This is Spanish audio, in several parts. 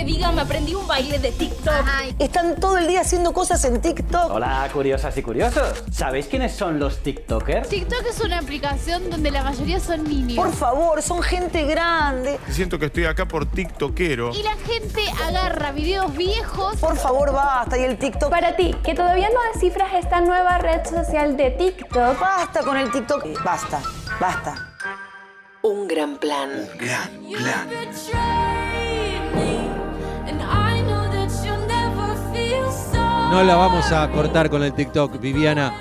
que diga me aprendí un baile de TikTok. Están todo el día haciendo cosas en TikTok. Hola, curiosas y curiosos. ¿Sabéis quiénes son los TikTokers? TikTok es una aplicación donde la mayoría son niños. Por favor, son gente grande. Siento que estoy acá por tiktokero. Y la gente agarra videos viejos. Por favor, basta. Y el TikTok. Para ti, que todavía no descifras esta nueva red social de TikTok, Basta con el TikTok. Basta, basta. Un gran plan. Gran plan. No la vamos a cortar con el TikTok, Viviana.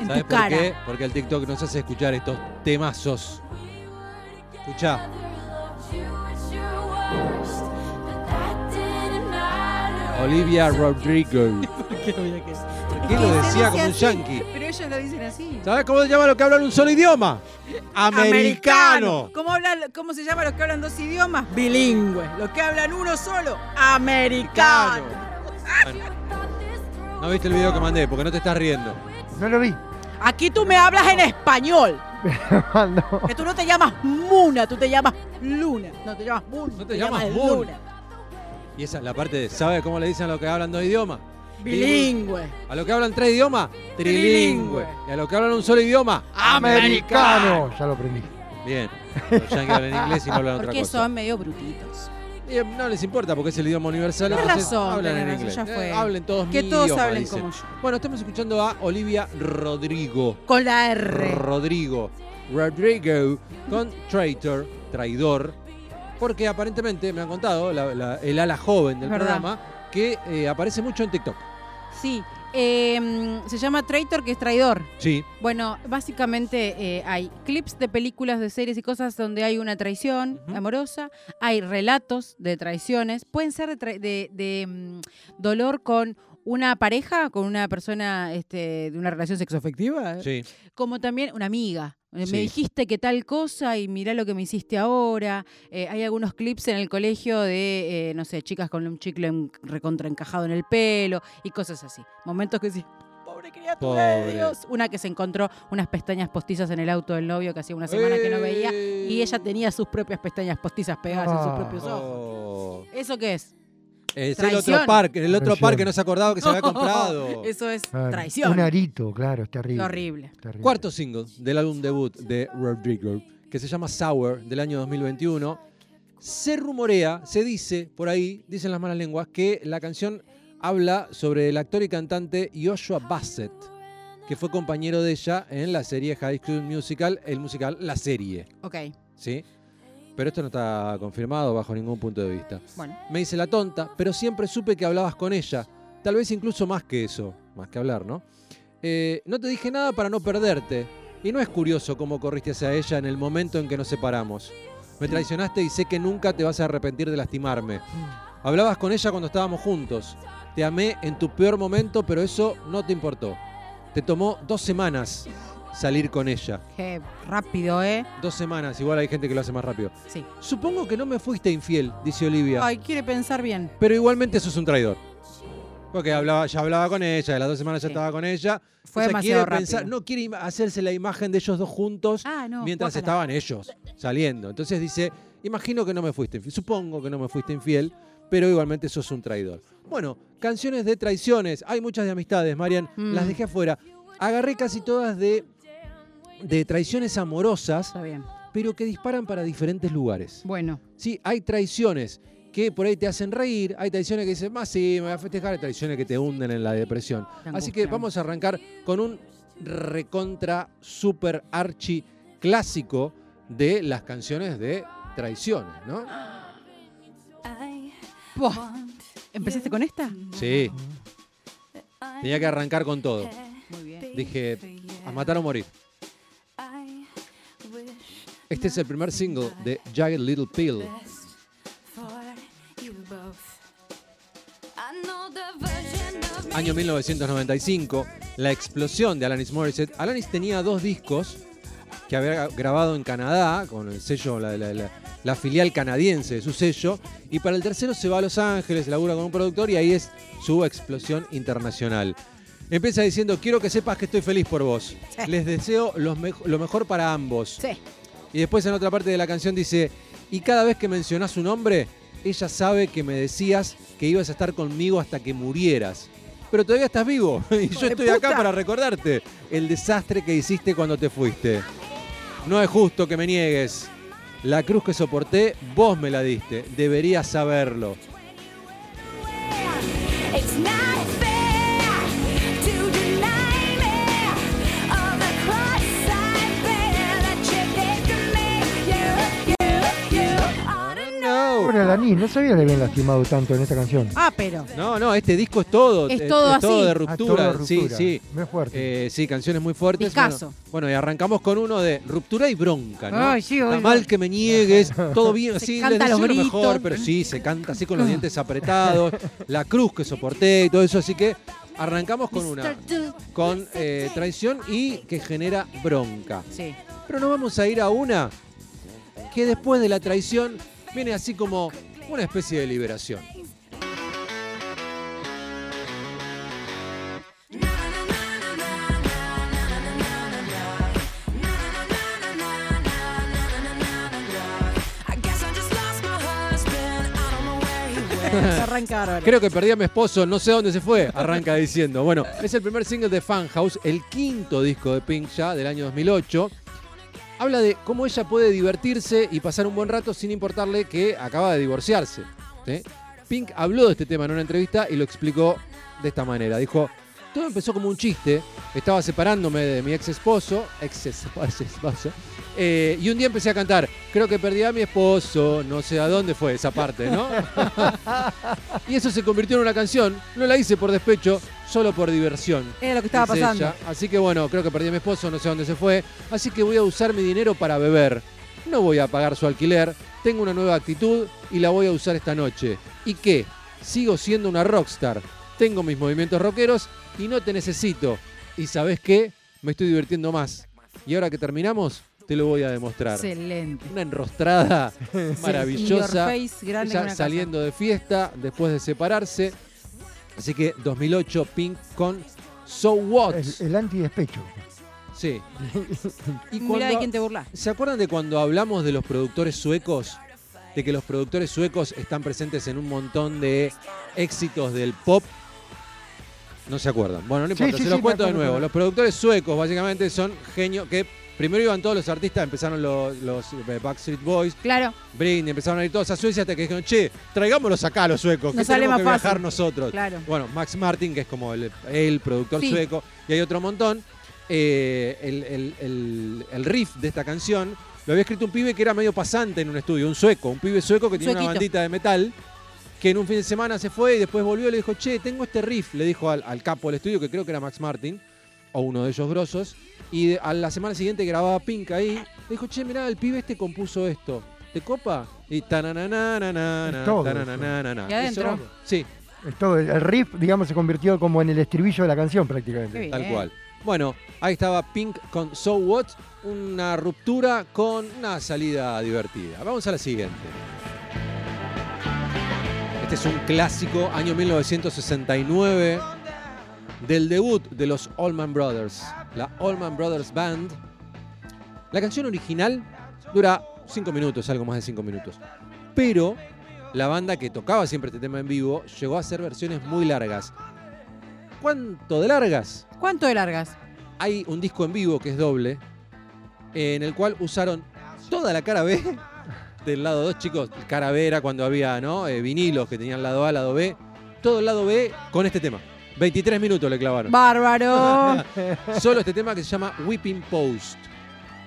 En ¿Sabes tu por cara. qué? Porque el TikTok nos hace escuchar estos temazos. Escucha. Olivia Rodrigo. ¿Qué había que- ¿Por qué lo decía como un yankee? Pero ellos lo dicen así. ¿Sabes cómo se llama lo que hablan un solo idioma? Americano. ¿Cómo, hablan- ¿Cómo se llama los que hablan dos idiomas? Bilingüe. Los que hablan uno solo, americano. Bueno. No viste el video que mandé porque no te estás riendo. No lo vi. Aquí tú me hablas en español. no. Que tú no te llamas Muna, tú te llamas Luna. No te llamas Muna. No te llamas Moon. Y esa es la parte de, ¿sabes cómo le dicen a los que hablan dos idiomas? Bilingüe. A los que hablan tres idiomas, trilingüe. Y a los que hablan un solo idioma, Americano. Ya lo aprendí. Bien. Los yankees hablan inglés y no hablan otra Porque cosa. son medio brutitos. Y, eh, no les importa porque es el idioma universal. Tenés entonces razón, hablan tenés en razón, inglés. ya fue. Eh, hablen todos Que mi todos idioma, hablen dicen. como yo. Bueno, estamos escuchando a Olivia Rodrigo. Con la R. Rodrigo. Rodrigo con Traitor, traidor. Porque aparentemente me han contado la- la- el ala joven del Verdad. programa que eh, aparece mucho en TikTok. Sí. Eh, se llama Traitor, que es traidor. Sí. Bueno, básicamente eh, hay clips de películas, de series y cosas donde hay una traición amorosa, hay relatos de traiciones, pueden ser de, tra- de- de, mm, dolor con una pareja, con una persona este, de una relación sexoafectiva, Sí. como también una amiga. Eh, Sí. Me dijiste que tal cosa y mirá lo que me hiciste ahora. Eh, hay algunos clips en el colegio de, eh, no sé, chicas con un chicle en- recontra encajado en el pelo y cosas así. Momentos que sí. Pobre criatura de Pobre. Dios. Una que se encontró unas pestañas postizas en el auto del novio que hacía una semana que no veía y ella tenía sus propias pestañas postizas pegadas en sus propios ojos. Oh. ¿Eso qué es? Es el otro parque, el otro Traición. par que no se acordaba que se había comprado. Eso es Claro. traición. Un arito, claro, es terrible. Horrible. Terrible. Cuarto single del álbum debut de Rodrigo, que se llama Sour, del año 2021. Se rumorea, se dice por ahí, dicen las malas lenguas, que la canción habla sobre el actor y cantante Joshua Bassett, que fue compañero de ella en la serie High School Musical, el musical La Serie, Ok, ¿sí? Pero esto no está confirmado bajo ningún punto de vista. bueno. Me dice la tonta, pero siempre supe que hablabas con ella. Tal vez incluso más que eso, más que hablar, ¿no? Eh, no te dije nada para no perderte. Y no es curioso cómo corriste hacia ella en el momento en que nos separamos. Me traicionaste y sé que nunca te vas a arrepentir de lastimarme. Hablabas con ella cuando estábamos juntos. Te amé en tu peor momento, pero eso no te importó. Te tomó dos semanas salir con ella. Qué rápido, ¿eh? Dos semanas, igual hay gente que lo hace más rápido. Sí. Supongo que no me fuiste infiel, dice Olivia. Ay, quiere pensar bien. Pero igualmente sos un traidor. Porque hablaba, ya hablaba con ella, de las dos semanas ya Sí. estaba con ella. Fue O sea, demasiado quiere pensar- rápido. no quiere hacerse la imagen de ellos dos juntos Ah, no. mientras guácala. estaban ellos saliendo. Entonces dice, imagino que no me fuiste infiel, supongo que no me fuiste infiel, pero igualmente sos un traidor. Bueno, canciones de traiciones, hay muchas de amistades, Marian, Mm. las dejé afuera. Agarré casi todas de, de traiciones amorosas, Está bien. pero que disparan para diferentes lugares. Bueno, Sí, hay traiciones que por ahí te hacen reír, hay traiciones que dicen, más sí, me voy a festejar, hay traiciones que te hunden en la depresión. Así que vamos a arrancar con un recontra super archi clásico de las canciones de traiciones, ¿no? Buah. ¿empezaste con esta? Sí. Tenía que arrancar con todo. Muy bien. Dije, a matar o morir. Este es el primer single de Jagged Little Pill. Año 1995, la explosión de Alanis Morissette. Alanis tenía dos discos que había grabado en Canadá, con el sello, la, la- la- la filial canadiense de su sello, y para el tercero se va a Los Ángeles, labura con un productor y ahí es su explosión internacional. Empieza diciendo, quiero que sepas que estoy feliz por vos. Sí. Les deseo mej- lo mejor para ambos. Sí. Y después en otra parte de la canción dice, y cada vez que mencionás su nombre, ella sabe que me decías que ibas a estar conmigo hasta que murieras. Pero todavía estás vivo y yo estoy acá para recordarte el desastre que hiciste cuando te fuiste. No es justo que me niegues. La cruz que soporté, vos me la diste. Deberías saberlo. Alanis, no sabía que le habían lastimado tanto en esta canción. Ah, pero. No, no, este disco es todo. Es todo así. de Ah, ruptura. todo Sí, ruptura. sí. Muy fuerte. Eh, sí, canciones muy fuertes. Discazo. Bueno, bueno, y arrancamos con uno de ruptura y bronca, ¿no? Ay, sí, Está mal que me niegues, todo bien, Se sí, canta les los deseo lo gritos. mejor, pero sí, se canta así con los dientes apretados, la cruz que soporté y todo eso, así que arrancamos con una, con eh, traición y que genera bronca. Sí. Pero nos vamos a ir a una que después de la traición viene así como una especie de liberación. Arranca. Creo que perdí a mi esposo, no sé dónde se fue, arranca diciendo. Bueno, es el primer single de Fan House, el quinto disco de Pink ya del año 2008. Habla de cómo ella puede divertirse y pasar un buen rato sin importarle que acaba de divorciarse. Pink habló de este tema en una entrevista y lo explicó de esta manera. Dijo, todo empezó como un chiste, estaba separándome de mi ex esposo, ex esposo, eh, y un día empecé a cantar, creo que perdí a mi esposo, no sé a dónde fue esa parte, ¿no? y eso se convirtió en una canción, no la hice por despecho, solo por diversión. Era lo que estaba pasando. ella. Así que bueno, creo que perdí a mi esposo, no sé a dónde se fue, así que voy a usar mi dinero para beber. No voy a pagar su alquiler, tengo una nueva actitud y la voy a usar esta noche. ¿Y qué? Sigo siendo una rockstar, tengo mis movimientos rockeros y no te necesito. ¿Y sabes qué? Me estoy divirtiendo más. Y ahora que terminamos, te lo voy a demostrar. Excelente. Una enrostrada maravillosa. Your face, una saliendo de fiesta después de separarse. Así que 2008 Pink con So What. El, el antidespecho. Sí. Y Mira de cuando- quién te burlas. ¿Se acuerdan de cuando hablamos de los productores suecos? De que los productores suecos están presentes en un montón de éxitos del pop. No se acuerdan. Bueno, no Sí, importa, sí, se los sí, cuento me de nuevo. Los productores suecos básicamente son genios que primero iban todos los artistas, empezaron los, los eh, Backstreet Boys, Claro. Britney, empezaron a ir todos a Suecia hasta que dijeron, che, traigámoslos acá a los suecos, que Nos sale tenemos más que viajar fácil. nosotros. Claro. Bueno, Max Martin, que es como el, el productor Sí. sueco, y hay otro montón. Eh, el, el- el- el riff de esta canción lo había escrito un pibe que era medio pasante en un estudio, un sueco, un pibe sueco que tenía una Suequito. bandita de metal, que en un fin de semana se fue y después volvió y le dijo, che, tengo este riff, le dijo al, al capo del estudio, que creo que era Max Martin, o uno de ellos grosos, y a la semana siguiente grababa Pink ahí, le dijo, che, mirá, el pibe este compuso esto, ¿te copa? Y tananana. Y adentro. Sí, Es todo, el, riff, digamos, se convirtió como en el estribillo de la canción prácticamente. Tal cual. Bueno, ahí estaba Pink con So What, una ruptura con una salida divertida. Vamos a la siguiente. Este es un clásico, año 1969, del debut de los Allman Brothers, la Allman Brothers Band. La canción original dura 5 minutos, algo más de 5 minutos. Pero la banda que tocaba siempre este tema en vivo llegó a hacer versiones muy largas. ¿Cuánto de largas? ¿Cuánto de largas? hay un disco en vivo que es doble, en el cual usaron toda la cara B del lado 2, chicos. Cara B era cuando había ¿no? Eh, vinilos que tenían lado A, lado B. Todo el lado B con este tema. 23 minutos le clavaron. Bárbaro. Solo este tema que se llama Whipping Post.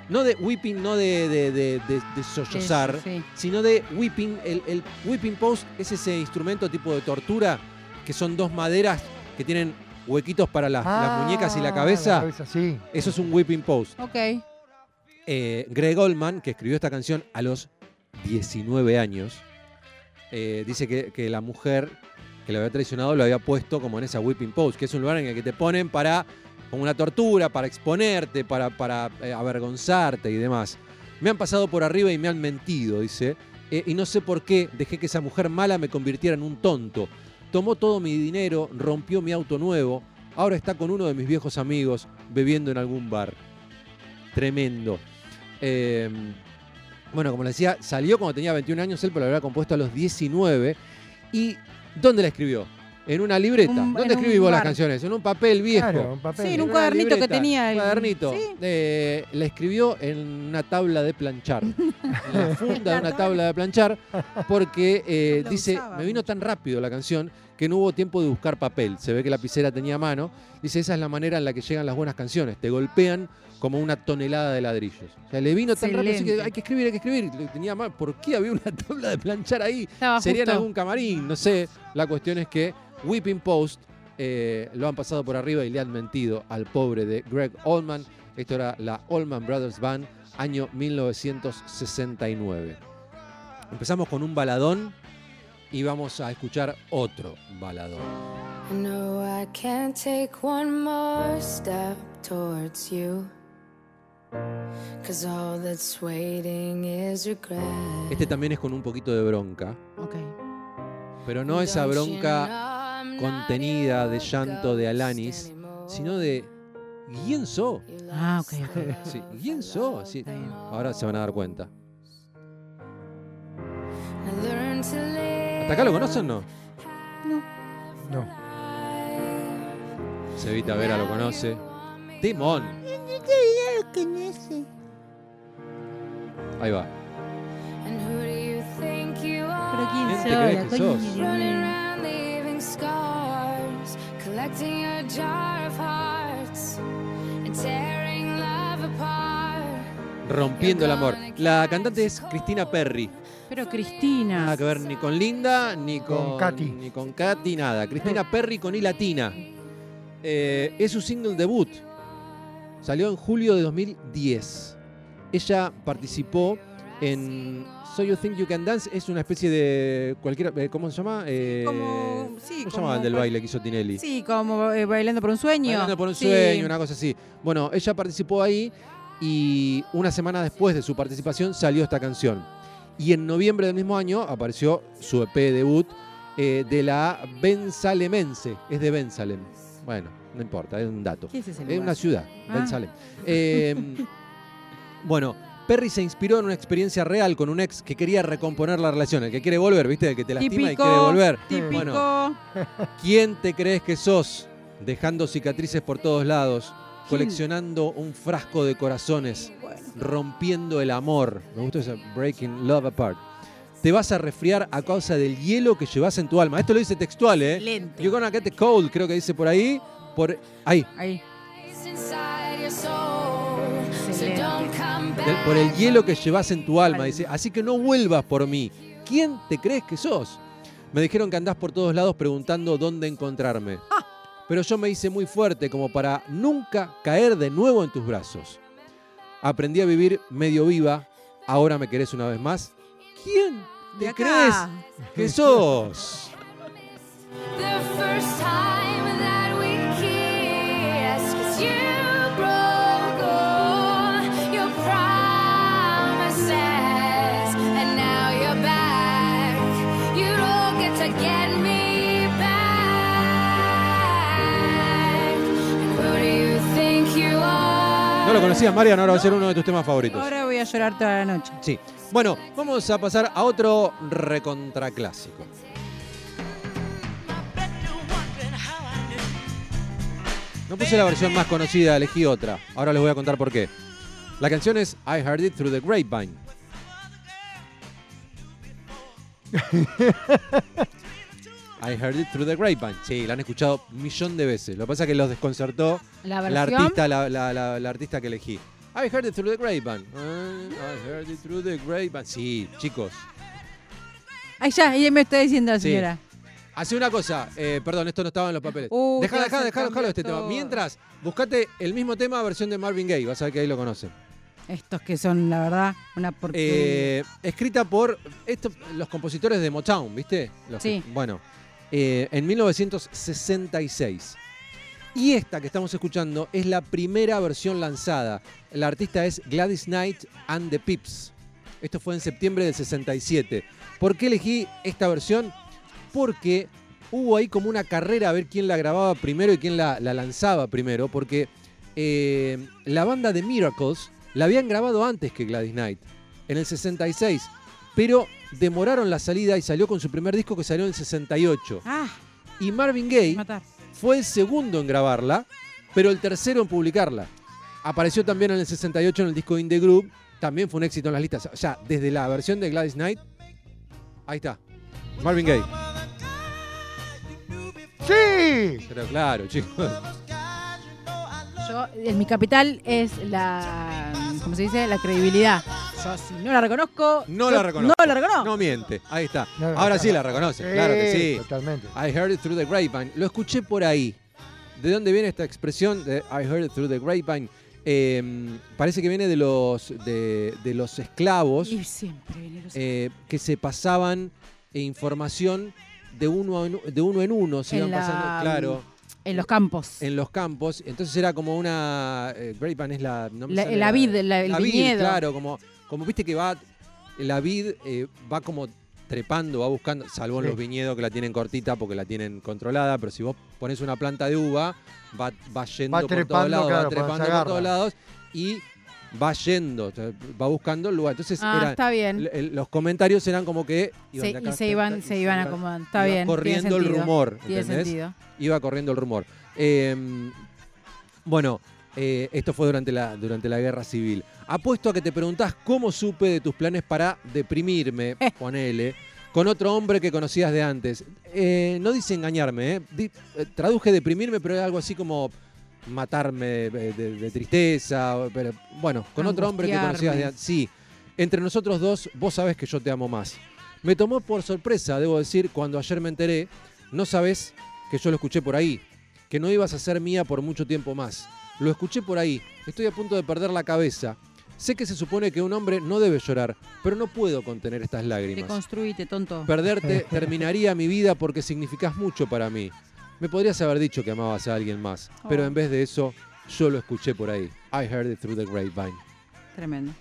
No de whipping, no de, de, de, de- de sollozar, Sí. sino de whipping. El, el whipping post es ese instrumento tipo de tortura que son dos maderas que tienen huequitos para las, las muñecas y la Ah, cabeza. La cabeza, sí. Eso es un whipping post. Ok. Eh, Greg Goldman, que escribió esta canción a los 19 años, eh, dice que, que la mujer que lo había traicionado lo había puesto como en esa whipping post, que es un lugar en el que te ponen para, como una tortura, para exponerte, para, para eh, avergonzarte y demás. Me han pasado por arriba y me han mentido, dice, eh, y no sé por qué dejé que esa mujer mala me convirtiera en un tonto. Tomó todo mi dinero, rompió mi auto nuevo, ahora está con uno de mis viejos amigos bebiendo en algún bar. Tremendo. Eh, Bueno, como les decía, salió cuando tenía 21 años, él pero la había compuesto a los 19. ¿Y dónde la escribió? En una libreta. Un- ¿Dónde en un escribí vos las canciones? En un papel viejo. Claro, un papel. Sí, en un cuadernito que tenía el- cuadernito. Sí. Eh, la escribió en una tabla de planchar. en la funda de una tabla de planchar. Porque eh, dice, usaba me vino tan rápido la canción que no hubo tiempo de buscar papel. Se ve que la lapicera tenía a mano. Dice, esa es la manera en la que llegan las buenas canciones. Te golpean como una tonelada de ladrillos. O sea, le vino tan rápido así que hay que escribir, hay que escribir. Tenía más. ¿Por qué había una tabla de planchar ahí? Estaba Sería en algún camarín, no sé. La cuestión es que Whipping Post eh, lo han pasado por arriba y le han mentido al pobre de Greg Allman. Esto era la Allman Brothers Band, año 1969. Empezamos con un baladón y vamos a escuchar otro baladón. No, I can't take one more step towards you. Cause all that's waiting is regret. Este también es con un poquito de bronca, pero no esa bronca contenida de llanto de Alanis, sino de ¿quién? You Ah, ok, Sí, ¿quién Sí. most. Ahora se van a dar cuenta. ¿Hasta acá lo conocen o no? No. Cevita Vera lo conoce. Timón. Ahí va. Pero quién ¿Quién te soy, crees que sos? Collecting a jar of hearts and tearing love apart. Rompiendo el amor. La cantante es Cristina Perry. Pero Cristina. Nada que ver ni con Linda, ni con, Con Katy. Ni con Katy, nada. Cristina Perry con I latina. Eh, es su single debut. Salió en julio de 2010. Ella participó en So You Think You Can Dance. Es una especie de cualquiera. eh, ¿Cómo se llama? Eh, Como- sí, ¿Cómo se llamaba el del baile que hizo Tinelli? Sí, como eh, bailando por un sueño. Bailando por un Sí. sueño, una cosa así. Bueno, ella participó ahí y una semana después de su participación salió esta canción. Y en noviembre del mismo año apareció su EP debut eh, de la Bensalemense. Es de Bensalem. Bueno, no importa, es un dato. ¿Qué es ese Es lugar? una ciudad, Ah. Bensalem. Eh, bueno, Perry se inspiró en una experiencia real con un ex que quería recomponer la relación. El que quiere volver, ¿viste? El que te lastima y quiere volver. Típico. Bueno, ¿Quién te crees que sos? Dejando cicatrices por todos lados, coleccionando un frasco de corazones, rompiendo el amor. Me gustó ese Breaking Love Apart. Te vas a resfriar a causa del hielo que llevas en tu alma. Esto lo dice textual, ¿eh? Excelente. You're gonna get the cold, creo que dice por ahí. Por ahí. Ahí. Excelente. back. por el hielo que llevas en tu alma. Dice, así que no vuelvas por mí. ¿Quién te crees que sos? Me dijeron que andás por todos lados preguntando dónde encontrarme. Pero yo me hice muy fuerte como para nunca caer de nuevo en tus brazos. Aprendí a vivir medio viva. Ahora me querés una vez más. ¿Quién te crees que sos? No lo conocías, Marian, ahora va a ser uno de tus temas favoritos. Ahora voy a llorar toda la noche. Sí. Bueno, vamos a pasar a otro recontraclásico. No puse la versión más conocida, elegí otra. Ahora les voy a contar por qué. La canción es I Heard It Through the Grapevine. I Heard It Through the Grapevine. Sí, la han escuchado un millón de veces. Lo que pasa es que los desconcertó La artista, la, la- artista que elegí. I heard it through the grapevine. Uh, I heard it through the grapevine. Sí, chicos. Ahí ya, ella me está diciendo Sí. señora. Hace una cosa, eh, perdón, esto no estaba en los papeles. Uh, Dejá, dejá, dejá, dejalo este tema. Mientras, buscate el mismo tema versión de Marvin Gaye, vas a ver que ahí lo conocen. Estos que son, la verdad, una porquería. Eh, escrita por esto- los compositores de Motown, ¿viste? Los que- Sí. bueno, eh, en 1966. Y esta que estamos escuchando es la primera versión lanzada. La artista es Gladys Knight and the Pips. Esto fue en septiembre del 67. ¿Por qué elegí esta versión? Porque hubo ahí como una carrera a ver quién la grababa primero y quién la, la lanzaba primero. Porque eh, la banda de Miracles la habían grabado antes que Gladys Knight. en el 66, pero demoraron la salida y salió con su primer disco que salió en el 68. Ah, Y Marvin Gaye matar. fue el segundo en grabarla, pero el tercero en publicarla. Apareció también en el 68 en el disco In The Group, también fue un éxito en las listas. O sea, desde la versión de Gladys Knight, ahí está, Marvin Gaye. ¡Sí! Pero claro, chicos. Yo, en mi capital es la, ¿cómo se dice? La credibilidad. Yo si no la reconozco, No yo la reconozco. No la reconozco. No miente, ahí está. No, Ahora sí la reconoce, claro que sí. Totalmente. I heard it through the grapevine. Lo escuché por ahí. ¿De dónde viene esta expresión de I heard it through the grapevine? Eh, parece que viene de los, de, de los esclavos Y siempre viene los- eh, que se pasaban información de uno en, de uno, en uno. Se En iban la- pasando, claro, en los campos. en los campos. Entonces era como una. eh, grapevine es la. no me La, sale la vid, la- el la vid, viñedo. claro, como, como viste que va, la vid eh, va como trepando, va buscando, salvo en Sí. los viñedos que la tienen cortita porque la tienen controlada, pero si vos pones una planta de uva, va, va yendo Va por todos lados, claro, va trepando por todos lados y va yendo, va buscando el lugar. Entonces Ah, está bien. los comentarios eran como que iban Se- de acá, y se iban, se iban acomodando. Está iba bien. corriendo tiene el rumor, Tiene ¿entendés? sentido. iba corriendo el rumor. Eh, bueno, eh, esto fue durante la, durante la guerra civil. Apuesto a que te preguntás cómo supe de tus planes para deprimirme, ponele, con otro hombre que conocías de antes. Eh, no dice engañarme, ¿eh? Di- traduje deprimirme, pero es algo así como matarme de, de- de tristeza. Pero, bueno, con otro hombre que conocías de antes. Sí, entre nosotros dos, vos sabés que yo te amo más. Me tomó por sorpresa, debo decir, cuando ayer me enteré, no sabés que yo lo escuché por ahí, que no ibas a ser mía por mucho tiempo más. Lo escuché por ahí, estoy a punto de perder la cabeza. Sé que se supone que un hombre no debe llorar, pero no puedo contener estas lágrimas. Deconstruite, tonto. Perderte terminaría mi vida porque significás mucho para mí. Me podrías haber dicho que amabas a alguien más, pero Oh. en vez de eso, yo lo escuché por ahí. I heard it through the grapevine. Tremendo.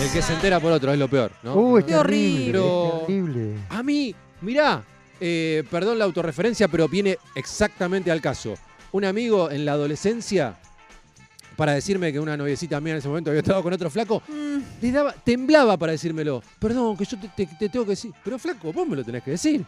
El que se entera por otro es lo peor, ¿no? Uy, es Qué terrible. horrible. Pero- es terrible. A mí, mirá, eh, perdón la autorreferencia, pero viene exactamente al caso. Un amigo en la adolescencia, para decirme que una noviecita mía en ese momento había estado con otro flaco, le daba, temblaba para decírmelo. Perdón, que yo te, te- te tengo que decir. Pero flaco, vos me lo tenés que decir.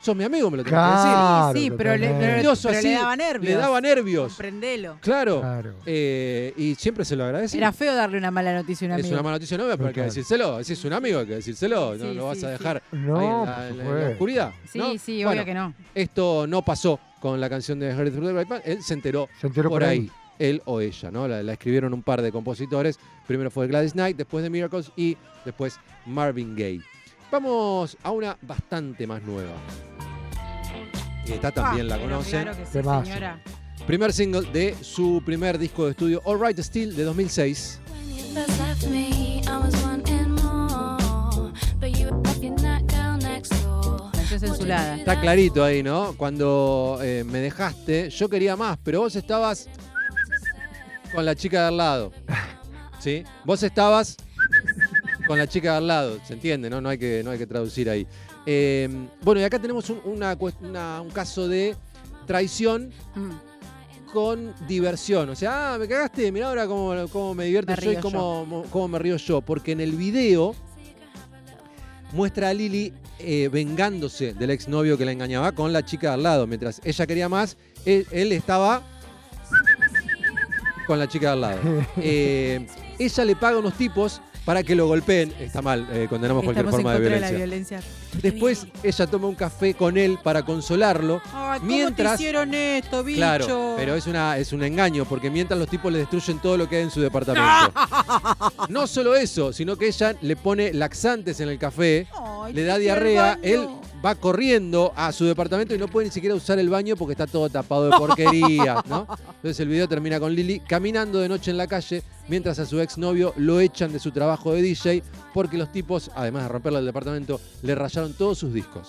Sos mi amigo, me lo tenés Claro, sí, pero, le, pero- así, le daba que decir. nervios. Le daba nervios. Comprendelo. Claro. Claro. Eh, y siempre se lo agradecí. Era feo darle una mala noticia a un es amigo. una mala noticia, no, pero hay que decírselo. Si es un amigo, hay que decírselo. no Sí, lo vas sí, a sí. dejar No, ahí en por la, en la- oscuridad. Sí, ¿no? sí, Bueno, obvio que no. Esto no pasó con la canción de the Grapevine. Él se enteró, Se enteró por ahí. Él o ella, ¿no? La, la escribieron un par de compositores. Primero fue Gladys Knight, después de Miracles y después Marvin Gaye. Vamos a una bastante más nueva. Y esta también Ah, la conocen. Claro que sí, señora. Primer single de su primer disco de estudio, All Right Still, de 2006. When you first left me, I was wanting more. But you left your night down next door. Canción censurada. Está clarito ahí, ¿no? Cuando eh, me dejaste, yo quería más, pero vos estabas con la chica de al lado. ¿Sí? Vos estabas con la chica de al lado, ¿se entiende? No, no, hay, que, no hay que traducir ahí. Eh, bueno, y acá tenemos un, una cuest- una- un caso de traición Mm. con diversión. O sea, ah, me cagaste, mirá ahora cómo, cómo me divierto Me yo y cómo, cómo me río yo. Porque en el video muestra a Lili eh, vengándose del exnovio que la engañaba con la chica de al lado. Mientras ella quería más, él, él estaba con la chica de al lado. Eh, ella le paga a unos tipos para que lo golpeen. Está mal, eh, condenamos cualquier en forma de contra de la violencia. Después ella toma un café con él para consolarlo. Ay, ¿cómo Mientras- te hicieron esto, bicho? Claro, pero es, una, es un engaño, porque mientras los tipos le destruyen todo lo que hay en su departamento. No solo eso, sino que ella le pone laxantes en el café, Ay, le da diarrea, él va corriendo a su departamento y no puede ni siquiera usar el baño porque está todo tapado de porquería, ¿no? Entonces el video termina con Lili caminando de noche en la calle, mientras a su exnovio lo echan de su trabajo de DJ, porque los tipos, además de romperle el departamento, le rayaron todos sus discos.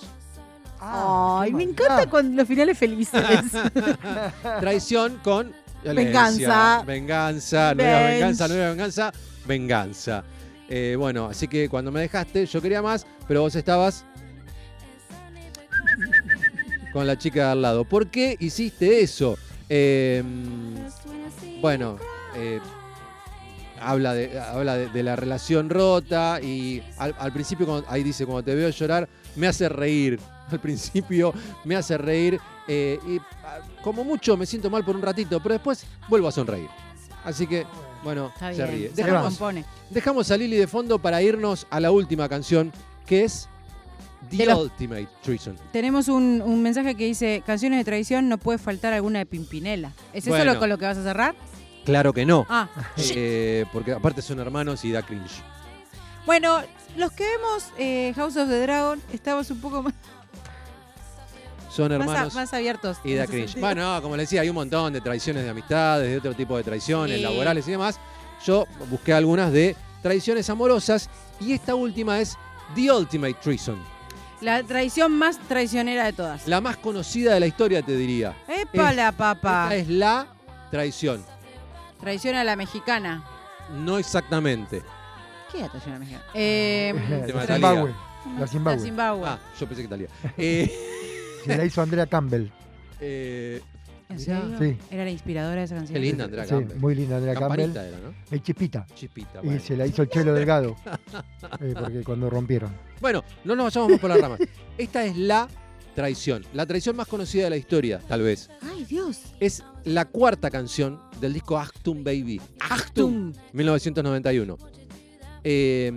Ah, Ay, me encanta con los finales felices. Traición con Venganza. violencia. Venganza, nueva venganza, nueva venganza, venganza. Eh, bueno, así que cuando me dejaste, yo quería más, pero vos estabas con la chica de al lado. ¿Por qué hiciste eso? Eh, bueno, eh, habla, de, habla de, de la relación rota y al, al principio, cuando- ahí dice, cuando te veo llorar, me hace reír. Al principio me hace reír eh, y ah, como mucho me siento mal por un ratito, pero después vuelvo a sonreír. Así que, bueno, Está se bien, ríe. se Dejamos, recompone. dejamos a Lili de fondo para irnos a la última canción, que es The los- Ultimate Treason. Tenemos un, un mensaje que dice, canciones de tradición, no puede faltar alguna de Pimpinela. ¿Es eso lo con lo que vas a cerrar? Claro que no. Ah, Eh, porque aparte son hermanos y da cringe. bueno, los que vemos eh, House of the Dragon estamos un poco más, Son más, a- hermanos más abiertos. y da cringe. sentido. Bueno, no, como le decía, hay un montón de tradiciones de amistades, de otro tipo de tradiciones, Sí. laborales y demás. Yo busqué algunas de tradiciones amorosas y esta última es The Ultimate Treason. La tradición más traicionera de todas. La más conocida de la historia, te diría. ¡Epa es- la papa! Esta es la traición. Traición a la mexicana. No exactamente. ¿Qué es la traición a la mexicana? Eh, Tema de tra- Zimbabue. La La Zimbabue. Zimbabue. Ah, yo pensé que Italia. Eh, Se la hizo Andrea Campbell. eh, ¿En mirá, serio? Sí. Era la inspiradora de esa canción. Qué linda Andrea Sí, Campbell. muy linda Andrea Campanita Campbell. era, ¿no? Es chipita. Chispita. Y bueno. se la hizo el Chelo Delgado. eh, porque cuando rompieron. Bueno, no nos vayamos más por las ramas. Esta es la traición. La traición más conocida de la historia, tal vez. ¡Ay, Dios! Es la cuarta canción del disco Achtung Baby. Achtung. 1991. Eh,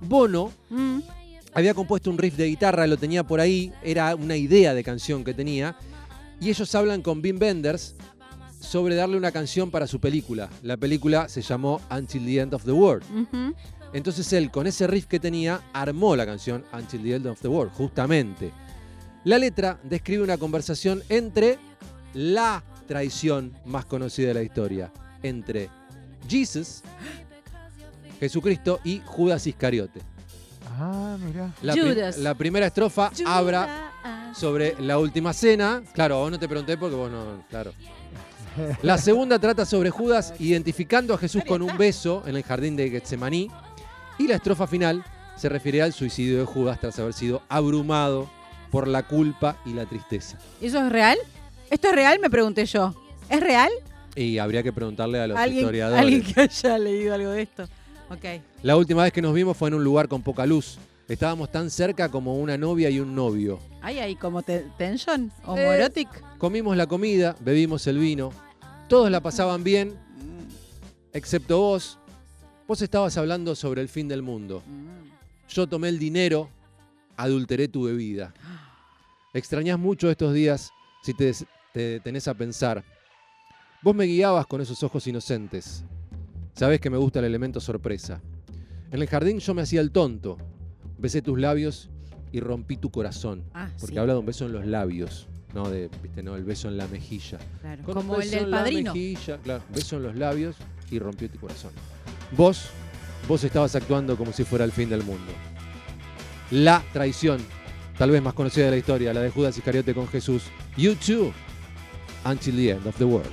Bono Mm. había compuesto un riff de guitarra, lo tenía por ahí, era una idea de canción que tenía. Y ellos hablan con Wim Wenders sobre darle una canción para su película. La película se llamó Until the End of the World. Entonces él, con ese riff que tenía, armó la canción Until the End of the World, justamente. La letra describe una conversación entre la traición más conocida de la historia, entre Jesus, Jesucristo y Judas Iscariote. Ah, mira. La, Judas. la primera estrofa habla Judas. Sobre la última cena. Claro, vos no te pregunté porque vos no. Claro. La segunda trata sobre Judas identificando a Jesús con un beso en el jardín de Getsemaní. Y la estrofa final se refiere al suicidio de Judas tras haber sido abrumado por la culpa y la tristeza. ¿Eso es real? ¿Esto es real? Me pregunté yo. ¿Es real? Y habría que preguntarle a los ¿Alguien, historiadores. alguien que haya leído algo de esto. Ok. La última vez que nos vimos fue en un lugar con poca luz. Estábamos tan cerca como una novia y un novio. ¿Hay ahí como te- tension? ¿O Eh. morotic? Comimos la comida, bebimos el vino. Todos la pasaban bien, excepto vos. Vos estabas hablando sobre el fin del mundo. Yo tomé el dinero, adulteré tu bebida. Extrañás mucho estos días si te, te detenés a pensar. Vos me guiabas con esos ojos inocentes. Sabés que me gusta el elemento sorpresa. En el jardín yo me hacía el tonto. Besé tus labios y rompí tu corazón. Ah, Porque sí, habla de un beso en los labios. No, de, viste, no, el beso en la mejilla. claro. Con Como el beso del en la padrino. mejilla, claro, beso en los labios y rompió tu corazón. Vos, vos estabas actuando como si fuera el fin del mundo. La traición, tal vez más conocida de la historia, la de Judas Iscariote con Jesús. You too, until the end of the world.